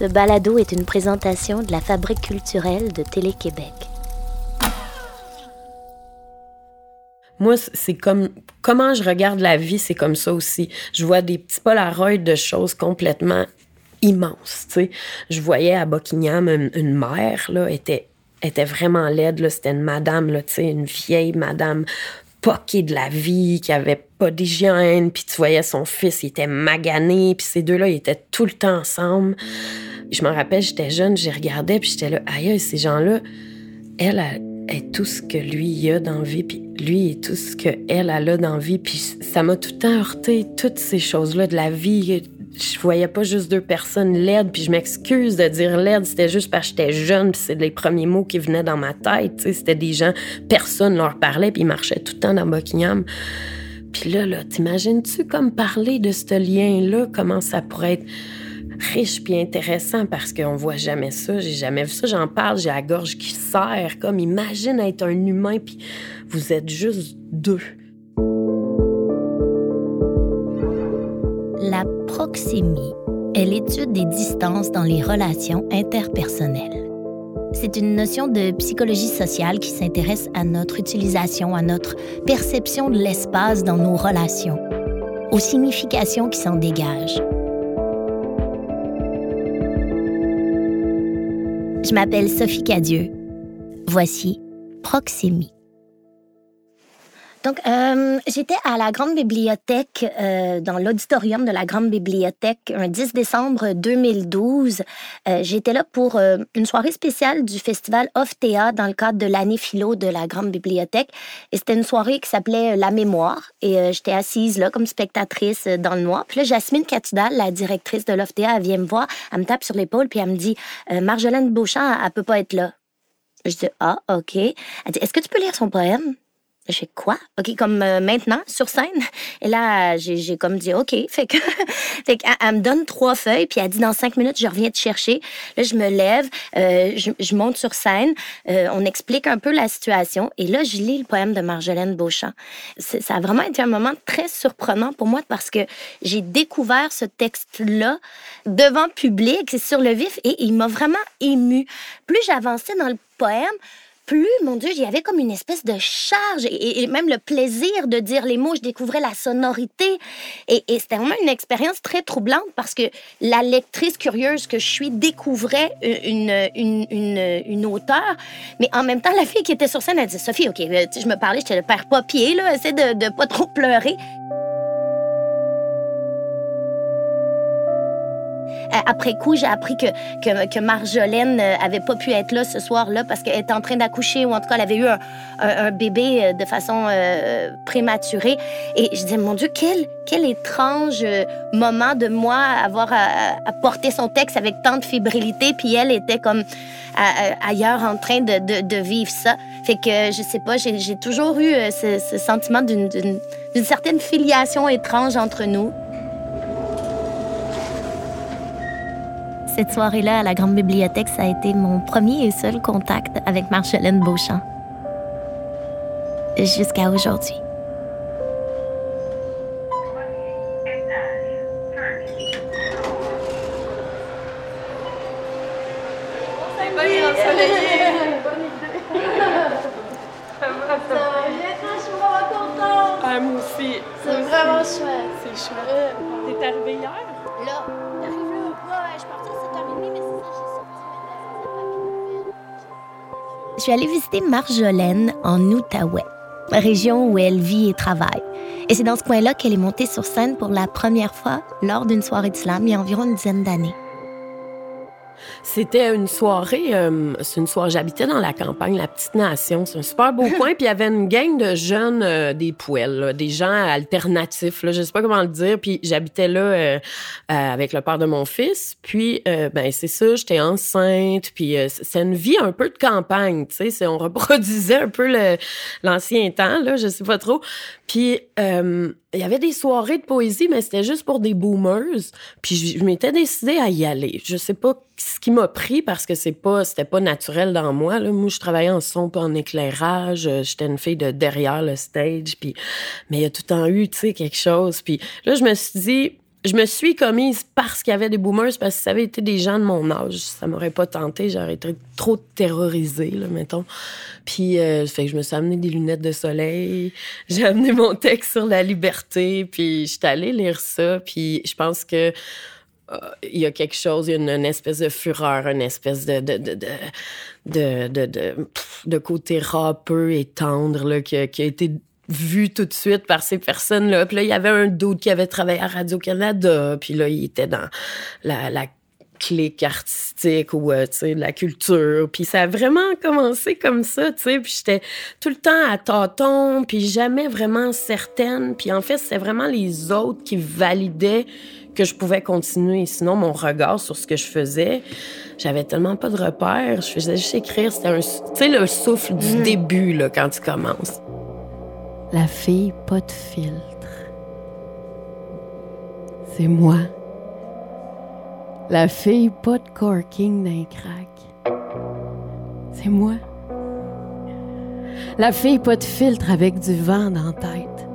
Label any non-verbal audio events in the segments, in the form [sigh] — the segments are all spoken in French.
Ce balado est une présentation de la Fabrique culturelle de Télé-Québec. Moi, c'est comme comment je regarde la vie, c'est comme ça aussi. Je vois des petits polaroids de choses complètement immenses. Tu sais, je voyais à Buckingham une, mère là était était vraiment laide. C'était une madame là, une vieille madame poquée de la vie, qui avait pas d'hygiène, puis tu voyais son fils, il était magané, puis ces deux-là, ils étaient tout le temps ensemble. Je me rappelle, j'étais jeune, j'y regardais, puis j'étais là, aïe, ces gens-là, elle, est tout ce que lui a dans vie, puis lui est tout ce qu'elle elle a dans vie, puis ça m'a tout le temps heurté, toutes ces choses-là de la vie. Je voyais pas juste deux personnes laides, puis je m'excuse de dire laide, c'était juste parce que j'étais jeune, puis c'est les premiers mots qui venaient dans ma tête. C'était des gens, personne leur parlait, puis ils marchaient tout le temps dans Buckingham. Puis là, là, t'imagines-tu comme parler de ce lien-là, comment ça pourrait être riche puis intéressant parce qu'on voit jamais ça, j'ai jamais vu ça, j'en parle, j'ai la gorge qui serre, comme imagine être un humain puis vous êtes juste deux. La proxémie est l'étude des distances dans les relations interpersonnelles. C'est une notion de psychologie sociale qui s'intéresse à notre utilisation, à notre perception de l'espace dans nos relations, aux significations qui s'en dégagent. Je m'appelle Sophie Cadieux. Voici Proxémie. Donc, euh, j'étais à la Grande Bibliothèque, euh, dans l'auditorium de la Grande Bibliothèque, un 10 décembre 2012. Euh, j'étais là pour une soirée spéciale du festival Théâtre dans le cadre de l'année philo de la Grande Bibliothèque. Et c'était une soirée qui s'appelait La Mémoire. Et j'étais assise là comme spectatrice dans le noir. Puis là, Jasmine Catudal, la directrice de Théâtre, elle vient me voir, elle me tape sur l'épaule, puis elle me dit Marjolaine Beauchamp, elle, elle peut pas être là. Je dis Ah, OK. Elle dit Est-ce que tu peux lire son poème je fais quoi? OK, comme euh, maintenant, sur scène. Et là, j'ai comme dit OK. [laughs] Fait que, fait elle, me donne trois feuilles, puis elle dit dans cinq minutes, je reviens te chercher. Là, je me lève, euh, je, monte sur scène, euh, on explique un peu la situation. Et là, je lis le poème de Marjolaine Beauchamp. Ça a vraiment été un moment très surprenant pour moi parce que j'ai découvert ce texte-là devant public, c'est sur le vif, et il m'a vraiment ému. Plus j'avançais dans le poème, plus, mon Dieu, il y avait comme une espèce de charge et, même le plaisir de dire les mots. Je découvrais la sonorité. Et, c'était vraiment une expérience très troublante parce que la lectrice curieuse que je suis découvrait une, une, une, auteure. Mais en même temps, la fille qui était sur scène, elle disait Sophie, OK, euh, je me parlais, j'étais le père papier, là, essaie de ne pas trop pleurer. Après coup, j'ai appris que, que, que Marjolaine euh, avait pas pu être là ce soir-là parce qu'elle était en train d'accoucher ou en tout cas, elle avait eu un, bébé euh, de façon prématurée. Et je disais, mon Dieu, quel, quel étrange moment de moi avoir à, porter son texte avec tant de fébrilité, puis elle était comme ailleurs en train de, vivre ça. Fait que, je sais pas, j'ai toujours eu ce, ce sentiment d'une certaine filiation étrange entre nous. Cette soirée-là à la Grande Bibliothèque, ça a été mon premier et seul contact avec Marjolaine Beauchamp. Jusqu'à aujourd'hui. Ah, moi aussi. C'est vraiment chouette. C'est chouette. T'es arrivé hier? Là. Je suis allée visiter Marjolaine en Outaouais, région où elle vit et travaille. Et c'est dans ce coin-là qu'elle est montée sur scène pour la première fois lors d'une soirée de slam il y a environ une dizaine d'années. C'était une soirée, euh, c'est une soirée, j'habitais dans la campagne, la petite nation, c'est un super beau [laughs] coin, puis il y avait une gang de jeunes euh, des poêles, des gens alternatifs, là, je sais pas comment le dire, puis j'habitais là euh, avec le père de mon fils, puis ben c'est ça, j'étais enceinte, puis c'est une vie un peu de campagne, tu sais, on [laughs] reproduisait un peu l'ancien temps, là, je sais pas trop, puis il y avait des soirées de poésie, mais c'était juste pour des boomers. Puis je, m'étais décidée à y aller. Je sais pas ce qui m'a pris parce que c'est pas, c'était pas naturel dans moi. Là. Moi, je travaillais en son, pas en éclairage. J'étais une fille de derrière le stage. Puis, mais il y a tout le temps eu, tu sais, quelque chose. Puis là, je me suis dit, je me suis commise parce qu'il y avait des boomers, parce que ça avait été des gens de mon âge. Ça m'aurait pas tenté, j'aurais été trop terrorisée, là, mettons. Puis, euh, fait que je me suis amené des lunettes de soleil, [laughs] j'ai amené mon texte sur la liberté, puis j'étais allée lire ça, puis je pense que euh, il y a quelque chose, il y a une, espèce de fureur, une espèce de de, de, de, de, de, côté râpeux et tendre là, qui a été vu tout de suite par ces personnes-là. Puis là, il y avait un doute qui avait travaillé à Radio-Canada, puis là, il était dans la, la clique artistique ou, euh, tu sais, de la culture. Puis ça a vraiment commencé comme ça, tu sais. Puis j'étais tout le temps à tâtons, puis jamais vraiment certaine. Puis en fait, c'était vraiment les autres qui validaient que je pouvais continuer. Sinon, mon regard sur ce que je faisais, j'avais tellement pas de repères. Je faisais juste écrire. C'était un, tu sais, le souffle du mm. début, là, quand tu commences. La fille pas de filtre. C'est moi. La fille pas de corking d'un crack. C'est moi. La fille pas de filtre avec du vent dans la tête.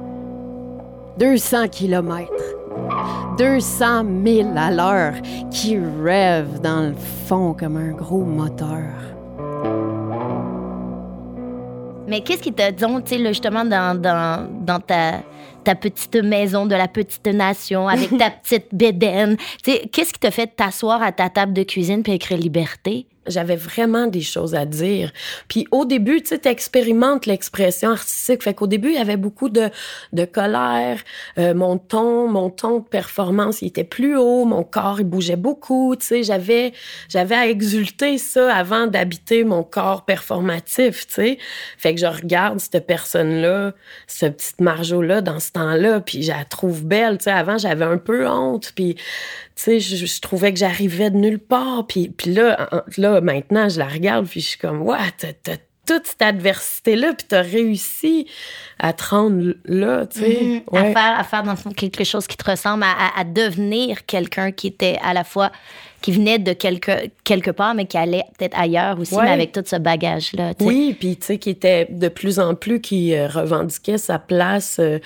200 kilomètres. 200 000 à l'heure qui rêve dans le fond comme un gros moteur. Mais qu'est-ce qui tu sais, justement, dans, dans, dans ta, ta petite maison de la petite nation avec [laughs] ta petite bédaine, tu sais, qu'est-ce qui te fait t'asseoir à ta table de cuisine puis écrire liberté? J'avais vraiment des choses à dire. Puis au début, tu sais, t'expérimentes l'expression artistique. Fait qu'au début, il y avait beaucoup de, de colère. Euh, mon ton, mon ton de performance, il était plus haut. Mon corps, il bougeait beaucoup. Tu sais, j'avais, j'avais à exulter ça avant d'habiter mon corps performatif, tu sais. Fait que je regarde cette personne-là, cette petite Marjo-là, dans ce temps-là, puis je la trouve belle. Tu sais, avant, j'avais un peu honte. Puis sais, je, trouvais que j'arrivais de nulle part. Puis, puis là, là, maintenant, je la regarde, puis je suis comme, ouais, t'as, toute cette adversité-là, puis t'as réussi à te rendre là, tu sais. Mm-hmm. à, faire, à faire, dans le fond, quelque chose qui te ressemble, à, devenir quelqu'un qui était à la fois, qui venait de quelque, quelque part, mais qui allait peut-être ailleurs aussi, mais avec tout ce bagage-là. Oui, puis tu sais, qui était de plus en plus, qui euh, revendiquait sa place. Euh,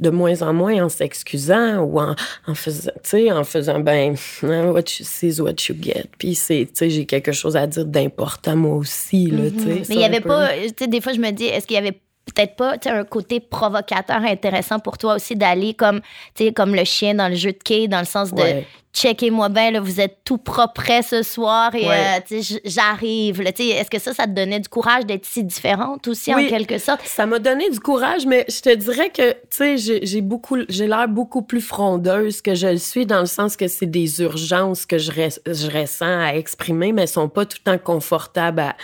de moins en moins en s'excusant ou en, en faisant, tu sais, en faisant, ben, what you see is what you get. Puis c'est, tu sais, j'ai quelque chose à dire d'important moi aussi, là, tu sais. Mm-hmm. Mais il y avait pas, tu sais, des fois je me dis, est-ce qu'il y avait peut-être pas un côté provocateur intéressant pour toi aussi d'aller comme tu sais comme le chien dans le jeu de quai dans le sens de checkez-moi bien, là, vous êtes tout propre ce soir et euh, j'arrive. Est-ce que ça, ça te donnait du courage d'être si différente aussi, en quelque sorte? Ça m'a donné du courage, mais je te dirais que j'ai beaucoup, j'ai l'air beaucoup plus frondeuse que je le suis dans le sens que c'est des urgences que je, je, ressens à exprimer, mais elles sont pas tout le temps confortables à,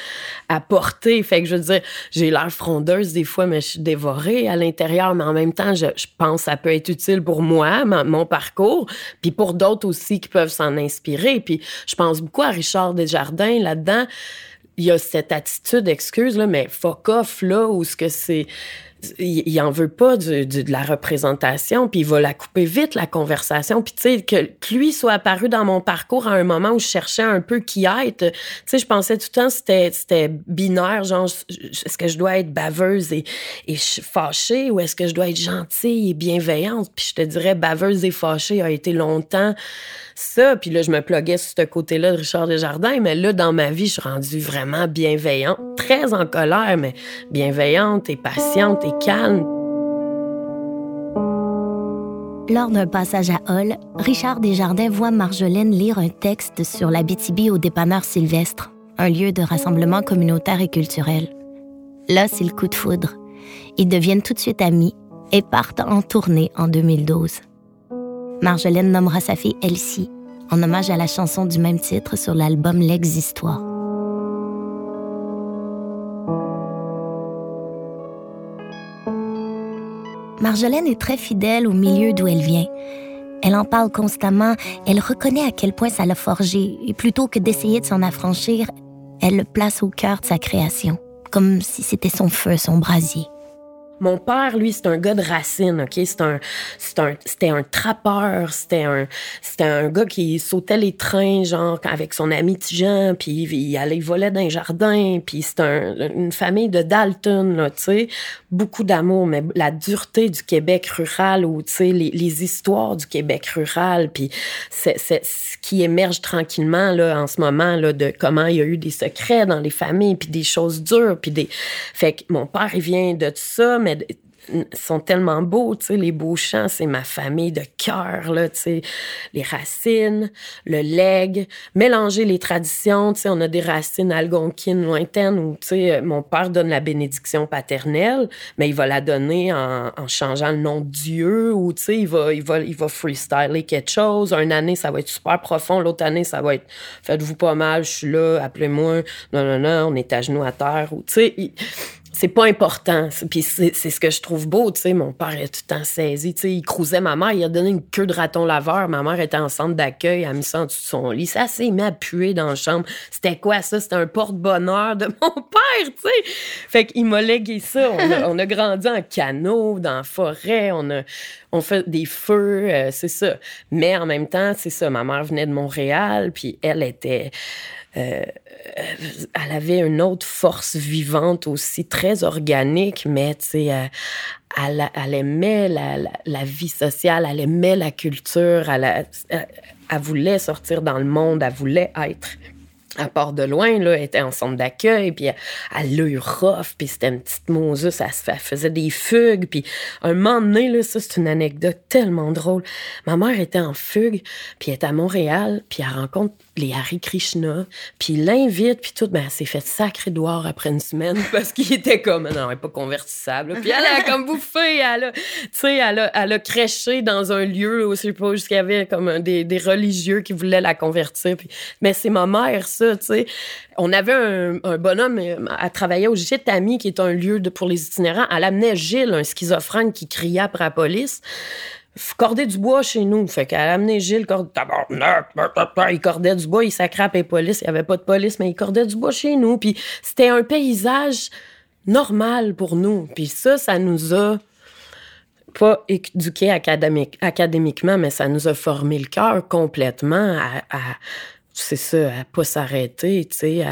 à porter. Fait que je veux dire, j'ai l'air frondeuse des fois, mais je suis dévorée à l'intérieur, mais en même temps, je, je pense que ça peut être utile pour moi, mon parcours, puis pour d'autres aussi qui peuvent s'en inspirer. Puis je pense beaucoup à Richard Desjardins là-dedans. Il y a cette attitude, excuse, là, mais fuck off, là, où ce que c'est il, en veut pas de, de, la représentation, puis il va la couper vite, la conversation. Puis tu sais, que, lui soit apparu dans mon parcours à un moment où je cherchais un peu qui être, tu sais, je pensais tout le temps c'était c'était binaire, genre, est-ce que je dois être baveuse et, et fâchée ou est-ce que je dois être gentille et bienveillante? Puis je te dirais, baveuse et fâchée a été longtemps ça. Puis là, je me pluguais sur ce côté-là de Richard Desjardins, mais là, dans ma vie, je suis rendue vraiment bienveillante, très en colère, mais bienveillante et patiente et calme. Lors d'un passage à Hall, Richard Desjardins voit Marjolaine lire un texte sur la BTB au dépanneur Sylvestre, un lieu de rassemblement communautaire et culturel. Là, c'est le coup de foudre. Ils deviennent tout de suite amis et partent en tournée en 2012. Marjolaine nommera sa fille Elsie, en hommage à la chanson du même titre sur l'album L'Existoire. Marjolaine est très fidèle au milieu d'où elle vient. Elle en parle constamment, elle reconnaît à quel point ça l'a forgé, et plutôt que d'essayer de s'en affranchir, elle le place au cœur de sa création, comme si c'était son feu, son brasier. Mon père, lui, c'est un gars de racine, OK? C'est un, un, c'était un trappeur, c'était un, c'était un gars qui sautait les trains, genre, avec son ami Tijan, puis il allait, volait dans les jardins, puis c'est un, une famille de Dalton, là, tu sais. Beaucoup d'amour, mais la dureté du Québec rural, ou, tu sais, les, histoires du Québec rural, puis c'est, ce qui émerge tranquillement, là, en ce moment, là, de comment il y a eu des secrets dans les familles, puis des choses dures, puis des... Fait que mon père, il vient de ça, mais sont tellement beaux, tu sais, les beaux chants, c'est ma famille de cœur, là, tu sais, les racines, le leg, mélanger les traditions, tu sais, on a des racines algonquines lointaines où, tu sais, mon père donne la bénédiction paternelle, mais il va la donner en, changeant le nom de Dieu ou, tu sais, il va, il va, il va freestyler quelque chose. Une année, ça va être super profond, l'autre année, ça va être faites-vous pas mal, je suis là, appelez-moi, non, non, non, on est à genoux à terre, ou, tu sais, c'est pas important. Puis c'est ce que je trouve beau, tu sais. Mon père est tout le temps saisi, tu sais. Il crousait ma mère, il a donné une queue de raton laveur. Ma mère était en centre d'accueil, elle a mis ça en dessous de son lit. Ça s'est mis à puer dans la chambre. C'était quoi ça? C'était un porte-bonheur de [laughs] mon père, tu sais. Fait qu'il m'a légué ça. On a, grandi en canot, dans la forêt, on a on fait des feux, euh, c'est ça. Mais en même temps, c'est ça. Ma mère venait de Montréal, puis elle était euh, elle avait une autre force vivante aussi, très organique, mais tu sais, euh, elle, aimait la, vie sociale, elle aimait la culture, elle, elle, voulait sortir dans le monde, elle voulait être à part de loin, là, elle était en centre d'accueil, puis elle l'a eu rough, puis c'était une petite Moses, elle, faisait des fugues, puis un moment donné, là, ça, c'est une anecdote tellement drôle. Ma mère était en fugue, puis elle est à Montréal, puis elle rencontre les Hare Krishna, puis l'invite, puis tout, ben, elle s'est fait sacré doigt après une semaine [laughs] parce qu'il était comme, non, elle n'est pas convertissable. Puis elle a comme bouffé, elle a, tu sais, elle a, elle a créché dans un lieu où, je sais pas, y avait comme des, des, religieux qui voulaient la convertir. Mais c'est ma mère, ça, On avait un, bonhomme à travailler au Gîte Ami, qui est un lieu pour les itinérants. Elle amenait Gilles, un schizophrène qui criait après la police corder du bois chez nous. Fait qu'elle a amené Gilles, corde... il cordait du bois, il s'accrape les police. Il n'y avait pas de police, mais il cordait du bois chez nous. C'était un paysage normal pour nous. Puis ça, ça nous a pas éduqués académique, académiquement, mais ça nous a formé le cœur complètement à c'est ça, à pas s'arrêter, tu sais,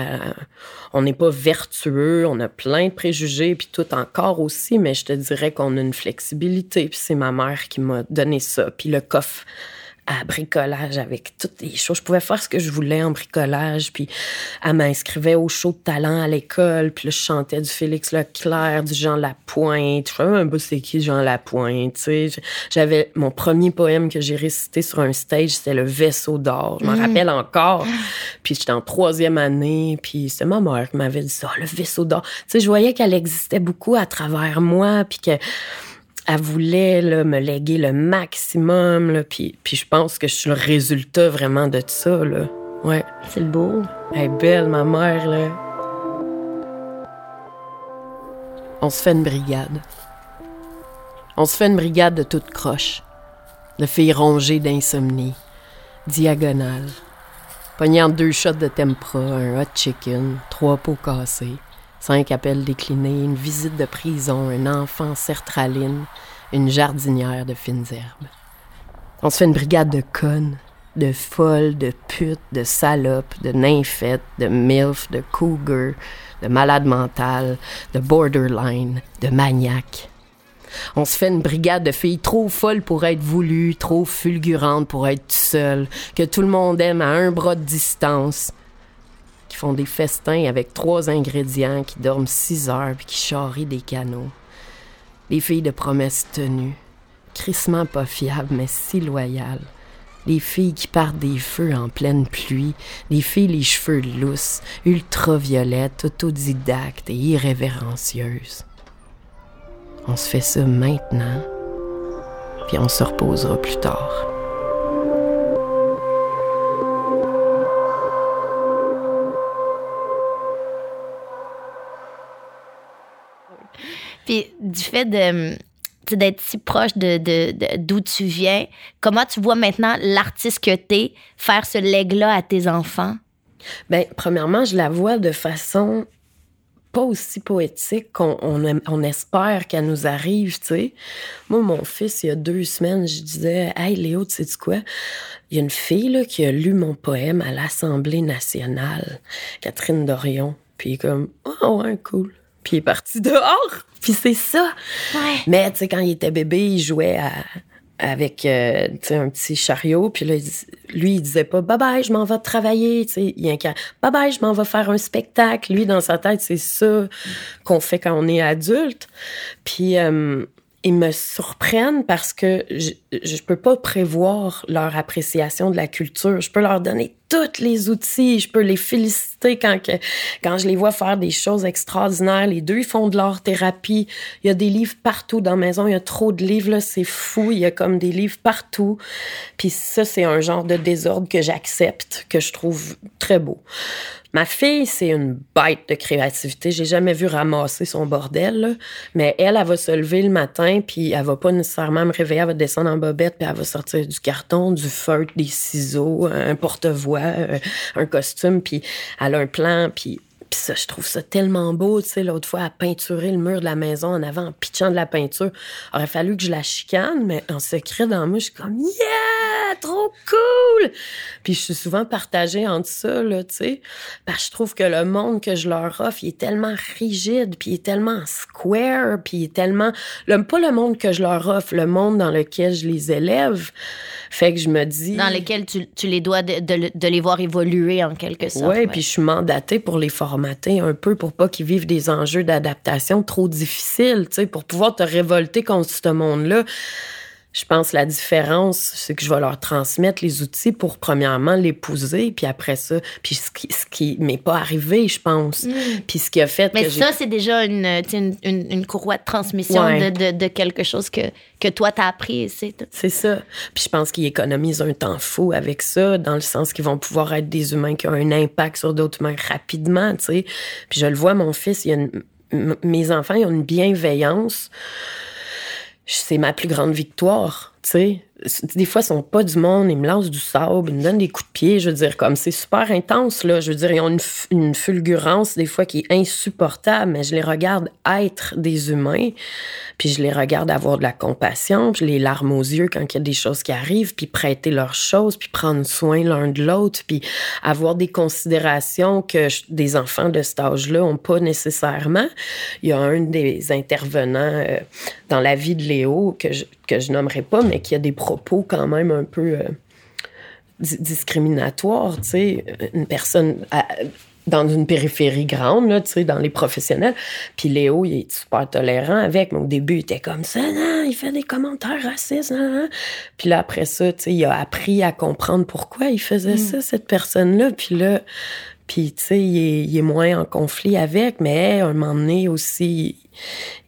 on n'est pas vertueux, on a plein de préjugés, puis tout encore aussi, mais je te dirais qu'on a une flexibilité, puis c'est ma mère qui m'a donné ça, puis le coffre à bricolage avec toutes les choses. Je pouvais faire ce que je voulais en bricolage. Puis elle m'inscrivait au show de talent à l'école. Puis là, je chantais du Félix Leclerc, du Jean Lapointe. Je savais même pas c'est qui Jean Lapointe. J'avais mon premier poème que j'ai récité sur un stage, c'était Le Vaisseau d'or. Je m'en mm. rappelle encore. Puis j'étais en troisième année. Puis c'est ma mère qui m'avait dit ça, Le Vaisseau d'or. Tu sais, je voyais qu'elle existait beaucoup à travers moi. Puis que elle voulait là, me léguer le maximum. Là, puis, puis je pense que je suis le résultat vraiment de ça. Là. Ouais. C'est le beau. Elle est belle, ma mère. Là. On se fait une brigade. On se fait une brigade de toutes croches, de filles rongées d'insomnie, diagonale, pognant deux shots de tempra, un hot chicken, trois pots cassés, Cinq appels déclinés, une visite de prison, un enfant sertraline, une jardinière de fines herbes. On se fait une brigade de connes, de folles, de putes, de salopes, de nymphètes, de milfs, de cougars, de malades mentales, de borderline, de maniaques. On se fait une brigade de filles trop folles pour être voulues, trop fulgurantes pour être seules, que tout le monde aime à un bras de distance, font des festins avec trois ingrédients, qui dorment six heures puis qui charrient des canaux. Les filles de promesses tenues, crissement pas fiables mais si loyales. Les filles qui partent des feux en pleine pluie, les filles les cheveux lousses, ultraviolettes, autodidactes et irrévérencieuses. On se fait ça maintenant, puis on se reposera plus tard. Puis du fait de d'être si proche de, d'où tu viens, comment tu vois maintenant l'artiste que tu faire ce leg-là à tes enfants? Bien, premièrement, je la vois de façon pas aussi poétique qu'on on, espère qu'elle nous arrive, tu sais. Moi, mon fils, il y a deux semaines, je disais, Hey, Léo, tu sais quoi? Il y a une fille, qui a lu mon poème à l'Assemblée nationale, Catherine Dorion. Puis comme, oh, cool. Puis il est parti [laughs] dehors. Puis c'est ça. Ouais. Mais, tu sais, quand il était bébé, il jouait à avec euh, un petit chariot. Puis là, lui, il disait pas « Bye bye, je m'en vais travailler ». Il a un « Bye bye, je m'en vais faire un spectacle ». Lui, dans sa tête, c'est ça qu'on fait quand on est adulte. Puis... Euh, ils me surprennent parce que je, je peux pas prévoir leur appréciation de la culture. Je peux leur donner tous les outils, je peux les féliciter quand quand je les vois faire des choses extraordinaires. Les deux, ils font de l'art thérapie. Il y a des livres partout dans la maison. Il y a trop de livres, là, c'est fou. Il y a comme des livres partout. Puis ça, c'est un genre de désordre que j'accepte, que je trouve très beau. Ma fille, c'est une bête de créativité. J'ai jamais vu ramasser son bordel, mais elle, elle va se lever le matin, puis elle va pas nécessairement me réveiller, elle va descendre en bobette, puis elle va sortir du carton, du feutre, des ciseaux, un porte-voix, euh, un costume, puis elle a un plan, puis puis ça, je trouve ça tellement beau, tu sais, l'autre fois, à peinturer le mur de la maison en avant, en pitchant de la peinture. Aurait fallu que je la chicane, mais en secret dans moi, je suis comme, yeah, trop cool! Puis je suis souvent partagée entre ça, là, tu sais, parce que je trouve que le monde que je leur offre, il est tellement rigide, puis il est tellement square, puis il est tellement, le, pas le monde que je leur offre, le monde dans lequel je les élève. Fait que je me dis. Dans lequel tu, tu les dois de, de, de, les voir évoluer en quelque sorte. Oui, puis je suis mandatée pour les formater un peu pour pas qu'ils vivent des enjeux d'adaptation trop difficiles, tu sais, pour pouvoir te révolter contre ce monde-là je pense la différence, c'est que je vais leur transmettre les outils pour, premièrement, l'épouser, puis après ça, puis ce qui, ce qui m'est pas arrivé, je pense. Mm. Puis ce qui a fait Mais ça, c'est déjà une, une, une, courroie de transmission de, de, de, quelque chose que, que toi, t'as appris. C'est ça. Puis je pense qu'ils économisent un temps fou avec ça, dans le sens qu'ils vont pouvoir être des humains qui ont un impact sur d'autres humains rapidement, tu sais. Puis je le vois, mon fils, il a mes enfants, ils ont une bienveillance c'est ma plus grande victoire, tu sais des fois, ils sont pas du monde, ils me lancent du sable, ils me donnent des coups de pied. Je veux dire, comme c'est super intense, là. Je veux dire, ils ont une, fulgurance, des fois, qui est insupportable, mais je les regarde être des humains, puis je les regarde avoir de la compassion, puis les larmes aux yeux quand il y a des choses qui arrivent, puis prêter leurs choses, puis prendre soin l'un de l'autre, puis avoir des considérations que des enfants de cet âge-là ont pas nécessairement. Il y a un des intervenants euh, dans la vie de Léo que je, que je nommerai pas, mais qui a des propos quand même un peu euh, discriminatoires, tu sais, une personne dans une périphérie grande, là, tu sais, dans les professionnels. Puis Léo, il est super tolérant avec, mais au début, il était comme ça, non, il fait des commentaires racistes, Puis là, après ça, tu sais, il a appris à comprendre pourquoi il faisait mm. ça, cette personne-là. Puis là, puis, tu sais, il, il est, moins en conflit avec, mais à un moment donné aussi,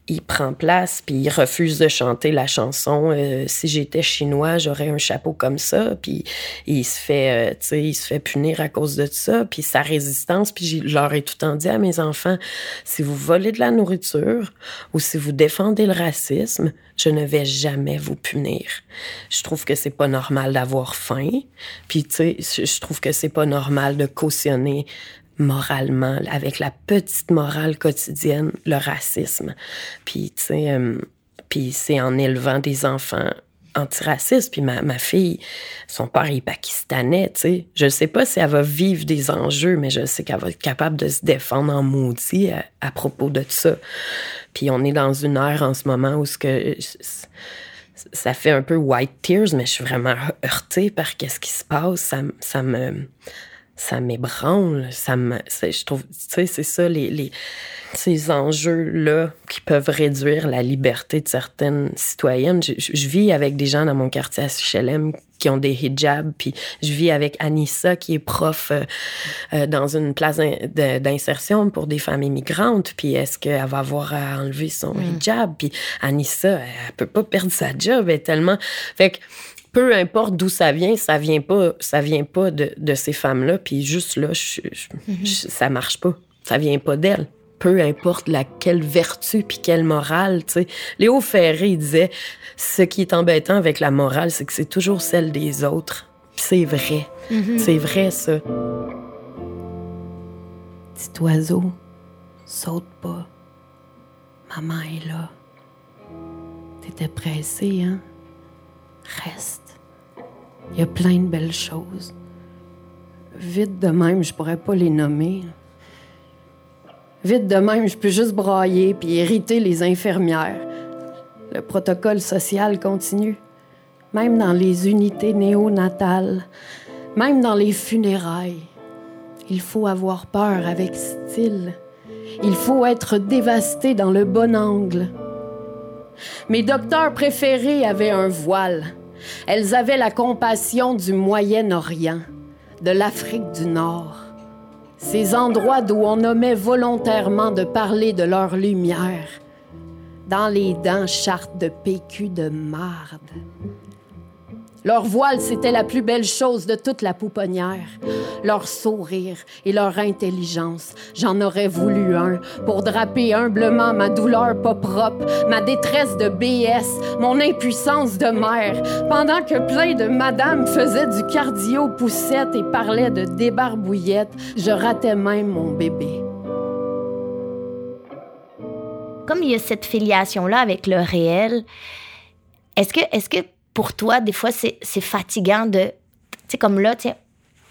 il prend place puis il refuse de chanter la chanson euh, si j'étais chinois j'aurais un chapeau comme ça puis il se fait euh, tu sais il se fait punir à cause de ça. Puis sa résistance puis je leur ai tout en dit à mes enfants si vous volez de la nourriture ou si vous défendez le racisme je ne vais jamais vous punir je trouve que c'est pas normal d'avoir faim. Puis tu sais je trouve que c'est pas normal de cautionner moralement, avec la petite morale quotidienne, le racisme. Puis, tu sais, euh, puis c'est en élevant des enfants antiracistes. Puis ma, ma fille, son père est pakistanais, tu sais. Je sais pas si elle va vivre des enjeux, mais je sais qu'elle va être capable de se défendre en maudit à, propos de ça. Puis on est dans une ère en ce moment où ce que ça fait un peu white tears, mais je suis vraiment heurtée par qu'est-ce qui se passe. Ça, ça me ça m'ébranle, ça me, je trouve, tu sais, c'est ça les, les ces enjeux-là qui peuvent réduire la liberté de certaines citoyennes. Je, je, vis avec des gens dans mon quartier à HLM qui ont des hijabs, puis je vis avec Anissa qui est prof euh, euh, dans une place d'insertion pour des femmes immigrantes, puis est-ce qu'elle va avoir à enlever son mm. hijab, puis Anissa, elle peut pas perdre sa job, elle est tellement... Fait que peu importe d'où ça vient, ça vient pas, ça vient pas de, de ces femmes-là. Puis juste là, je, mhm. ça marche pas. Ça vient pas d'elles. Peu importe laquelle vertu puis quelle morale, tu sais. Léo Ferré il disait, ce qui est embêtant avec la morale, c'est que c'est toujours celle des autres. c'est vrai. Mhm. C'est vrai, ça. Petit oiseau, Saute pas. Maman est là. T'étais pressé, hein? Reste. Il y a plein de belles choses. Vite de même, je pourrais pas les nommer. Vite de même, je peux juste brailler puis irriter les infirmières. Le protocole social continue. Même dans les unités néonatales, même dans les funérailles. Il faut avoir peur avec style. Il faut être dévasté dans le bon angle. Mes docteurs préférés avaient un voile. Elles avaient la compassion du Moyen-Orient, de l'Afrique du Nord. Ces endroits d'où on nommait volontairement de parler de leur lumière. Dans les dents chartes de PQ de marde. Leur voile, c'était la plus belle chose de toute la pouponnière. Leur sourire et leur intelligence. J'en aurais voulu un pour draper humblement ma douleur pas propre, ma détresse de BS, mon impuissance de mère, pendant que plein de madames faisaient du cardio poussette et parlaient de débarbouillette, je ratais même mon bébé. Comme il y a cette filiation-là avec le réel, est-ce que, est-ce que pour toi, des fois, c'est fatigant de. Tu sais, comme là,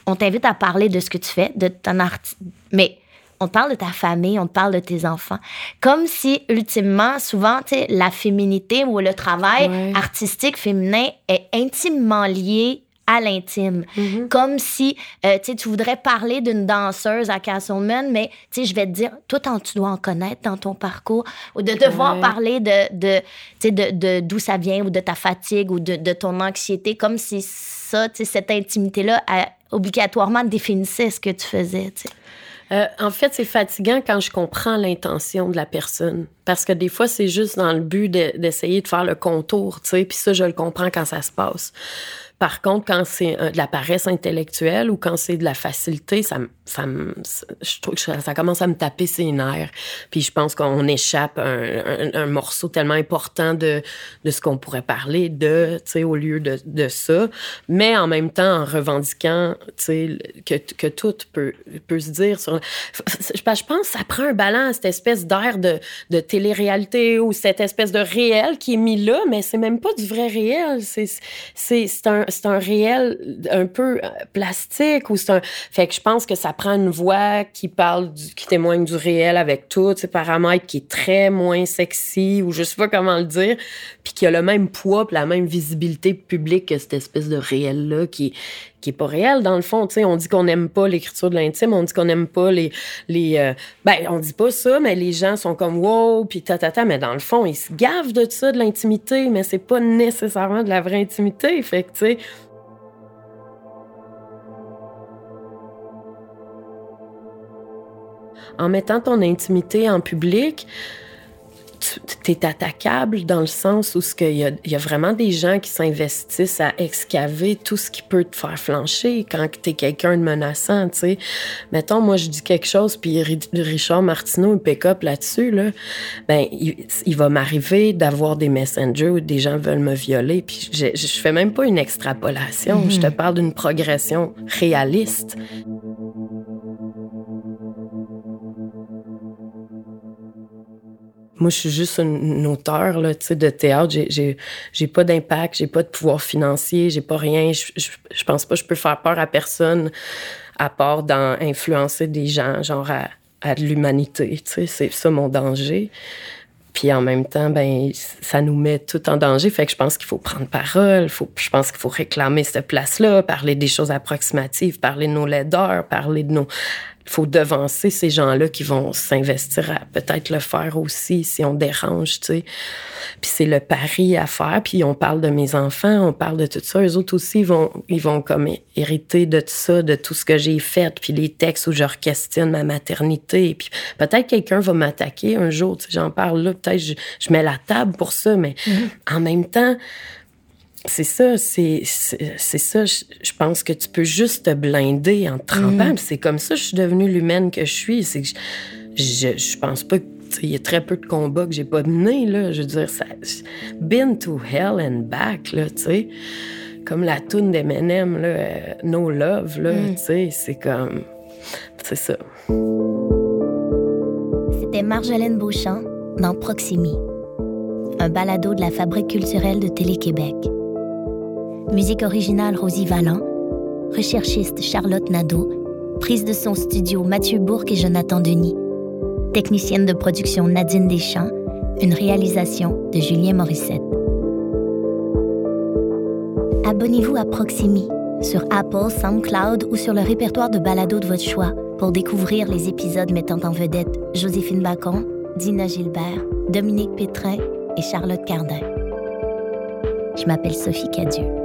on t'invite à parler de ce que tu fais, de ton artiste. Mais on te parle de ta famille, on te parle de tes enfants. Comme si, ultimement, souvent, tu sais, la féminité ou le travail artistique féminin est intimement lié à l'intime. Mm-hmm. Comme si euh, tu voudrais parler d'une danseuse à Castleman, mais je vais te dire, toi, tu dois en connaître dans ton parcours, ou de devoir parler de, de, de, d'où ça vient, ou de ta fatigue, ou de, de ton anxiété, comme si ça, cette intimité-là, obligatoirement définissait ce que tu faisais. Euh, en fait, c'est fatigant quand je comprends l'intention de la personne. Parce que des fois, c'est juste dans le but d'essayer de, faire le contour, tu sais. Puis ça, je le comprends quand ça se passe. Par contre, quand c'est de la paresse intellectuelle ou quand c'est de la facilité, ça, ça, je trouve que ça commence à me taper ses nerfs. Puis je pense qu'on échappe un, un, morceau tellement important de, de ce qu'on pourrait parler de, tu sais, au lieu de, de ça. Mais en même temps, en revendiquant, tu sais, que, que tout peut, peut se dire sur... Je, pense que ça prend un balance, cette espèce d'air de, de télé-réalité ou cette espèce de réel qui est mis là, mais c'est même pas du vrai réel. C'est un, c'est un réel un peu euh, plastique ou c'est un fait que je pense que ça prend une voix qui parle qui témoigne du réel avec tous ses paramètres qui est très moins sexy ou je sais pas comment le dire puis qui a le même poids la même visibilité publique que cette espèce de réel là qui qui est pas réel dans le fond tu sais on dit qu'on n'aime pas l'écriture de l'intime on dit qu'on n'aime pas les les euh, ben on dit pas ça mais les gens sont comme wow puis ta ta ta mais dans le fond ils se gavent de ça de l'intimité mais c'est pas nécessairement de la vraie intimité fait tu sais. En mettant ton intimité en public, tu es attaquable dans le sens où il y a, y a vraiment des gens qui s'investissent à excaver tout ce qui peut te faire flancher quand tu es quelqu'un de menaçant, tu sais. Mettons, moi, je dis quelque chose, puis Richard Martineau, il pick up là-dessus, là. Ben, il, va m'arriver d'avoir des messengers où des gens veulent me violer, puis je, je fais même pas une extrapolation. Je te mm-hmm. parle d'une progression réaliste. Moi, je suis juste une, auteure là, de théâtre. J'ai, pas d'impact, j'ai pas de pouvoir financier, j'ai pas rien. Je, je, pense pas que je peux faire peur à personne à part d'influencer des gens, genre à, à l'humanité. C'est ça mon danger. Puis en même temps, ben ça nous met tout en danger. Fait que je pense qu'il faut prendre parole. Faut, je pense qu'il faut réclamer cette place-là, parler des choses approximatives, parler de nos laideurs, parler de nos il faut devancer ces gens-là qui vont s'investir à peut-être le faire aussi si on dérange, tu sais. Puis c'est le pari à faire. Puis on parle de mes enfants, on parle de tout ça. Eux autres aussi, ils vont, ils vont comme hériter de tout ça, de tout ce que j'ai fait, puis les textes où je questionne ma maternité. Puis peut-être quelqu'un va m'attaquer un jour, tu sais, j'en parle là, peut-être je, je mets la table pour ça, mais mm-hmm. en même temps, c'est ça, c'est ça. Je, pense que tu peux juste te blinder en te trempant. Mm. C'est comme ça que je suis devenue l'humaine que je suis. C'est que je, je, pense pas il y a très peu de combats que j'ai pas menés, là. Je veux dire, ça. Been to hell and back, là, tu sais. Comme la toune d'Eminem, là, euh, No Love, là, mm. tu sais. C'est comme. C'est ça C'était Marjolaine Beauchamp dans Proximi, un balado de la Fabrique culturelle de Télé-Québec. Musique originale Rosie Vallant, recherchiste Charlotte Nadeau, prise de son studio Mathieu Bourque et Jonathan Denis, technicienne de production Nadine Deschamps, une réalisation de Julien Morissette. Abonnez-vous à Proximi sur Apple, SoundCloud ou sur le répertoire de balado de votre choix pour découvrir les épisodes mettant en vedette Joséphine Bacon, Dina Gilbert, Dominique Pétrin et Charlotte Cardin. Je m'appelle Sophie Cadieux.